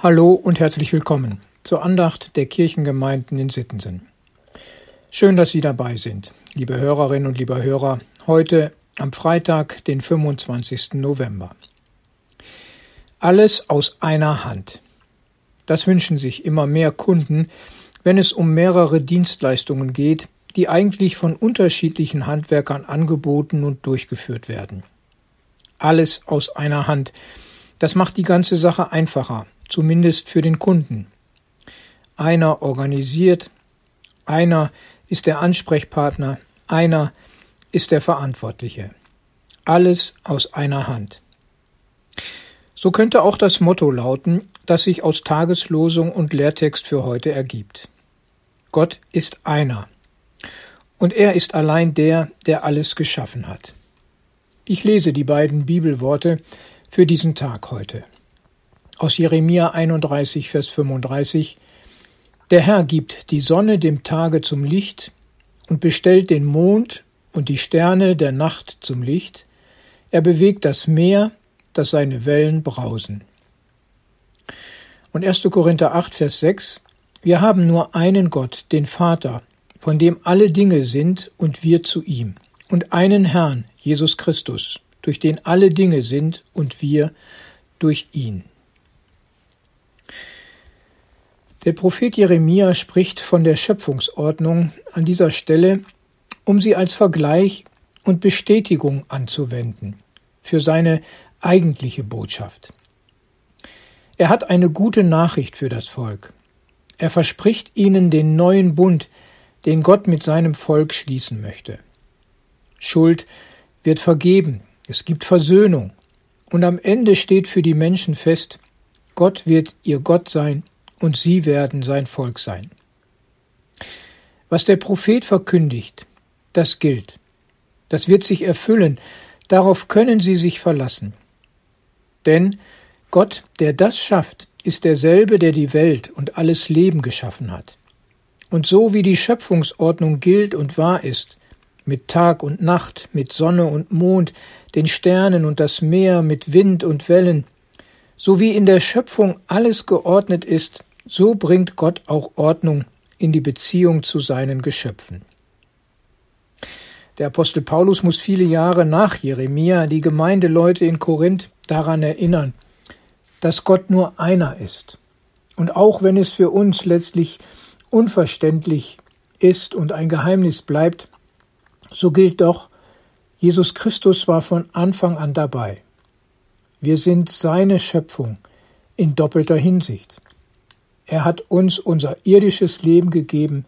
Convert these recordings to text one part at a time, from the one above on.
Hallo und herzlich willkommen zur Andacht der Kirchengemeinden in Sittensen. Schön, dass Sie dabei sind, liebe Hörerinnen und liebe Hörer, heute am Freitag, den 25. November. Alles aus einer Hand. Das wünschen sich immer mehr Kunden, wenn es um mehrere Dienstleistungen geht, die eigentlich von unterschiedlichen Handwerkern angeboten und durchgeführt werden. Alles aus einer Hand. Das macht die ganze Sache einfacher zumindest für den Kunden. Einer organisiert, einer ist der Ansprechpartner, einer ist der Verantwortliche. Alles aus einer Hand. So könnte auch das Motto lauten, das sich aus Tageslosung und Lehrtext für heute ergibt. Gott ist einer. Und er ist allein der, der alles geschaffen hat. Ich lese die beiden Bibelworte für diesen Tag heute aus Jeremia 31, Vers 35 Der Herr gibt die Sonne dem Tage zum Licht und bestellt den Mond und die Sterne der Nacht zum Licht. Er bewegt das Meer, dass seine Wellen brausen. Und 1. Korinther 8, Vers 6 Wir haben nur einen Gott, den Vater, von dem alle Dinge sind und wir zu ihm, und einen Herrn, Jesus Christus, durch den alle Dinge sind und wir durch ihn. Der Prophet Jeremia spricht von der Schöpfungsordnung an dieser Stelle, um sie als Vergleich und Bestätigung anzuwenden für seine eigentliche Botschaft. Er hat eine gute Nachricht für das Volk. Er verspricht ihnen den neuen Bund, den Gott mit seinem Volk schließen möchte. Schuld wird vergeben, es gibt Versöhnung, und am Ende steht für die Menschen fest, Gott wird ihr Gott sein und sie werden sein Volk sein. Was der Prophet verkündigt, das gilt. Das wird sich erfüllen, darauf können Sie sich verlassen. Denn Gott, der das schafft, ist derselbe, der die Welt und alles Leben geschaffen hat. Und so wie die Schöpfungsordnung gilt und wahr ist, mit Tag und Nacht, mit Sonne und Mond, den Sternen und das Meer, mit Wind und Wellen, so wie in der Schöpfung alles geordnet ist, so bringt Gott auch Ordnung in die Beziehung zu seinen Geschöpfen. Der Apostel Paulus muss viele Jahre nach Jeremia die Gemeindeleute in Korinth daran erinnern, dass Gott nur einer ist. Und auch wenn es für uns letztlich unverständlich ist und ein Geheimnis bleibt, so gilt doch, Jesus Christus war von Anfang an dabei. Wir sind seine Schöpfung in doppelter Hinsicht. Er hat uns unser irdisches Leben gegeben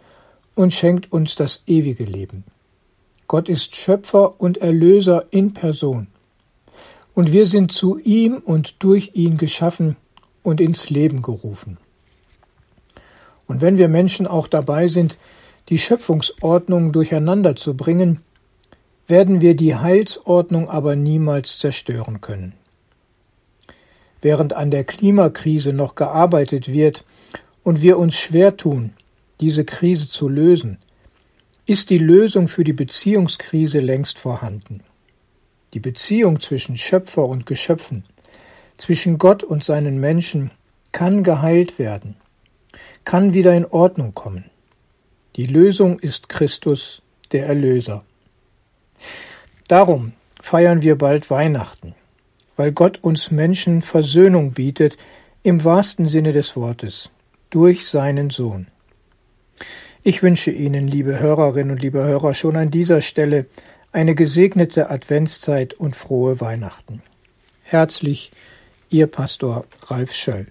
und schenkt uns das ewige Leben. Gott ist Schöpfer und Erlöser in Person. Und wir sind zu ihm und durch ihn geschaffen und ins Leben gerufen. Und wenn wir Menschen auch dabei sind, die Schöpfungsordnung durcheinander zu bringen, werden wir die Heilsordnung aber niemals zerstören können. Während an der Klimakrise noch gearbeitet wird und wir uns schwer tun, diese Krise zu lösen, ist die Lösung für die Beziehungskrise längst vorhanden. Die Beziehung zwischen Schöpfer und Geschöpfen, zwischen Gott und seinen Menschen kann geheilt werden, kann wieder in Ordnung kommen. Die Lösung ist Christus, der Erlöser. Darum feiern wir bald Weihnachten, weil Gott uns Menschen Versöhnung bietet im wahrsten Sinne des Wortes durch seinen Sohn. Ich wünsche Ihnen, liebe Hörerinnen und liebe Hörer, schon an dieser Stelle eine gesegnete Adventszeit und frohe Weihnachten. Herzlich, Ihr Pastor Ralf Schöll.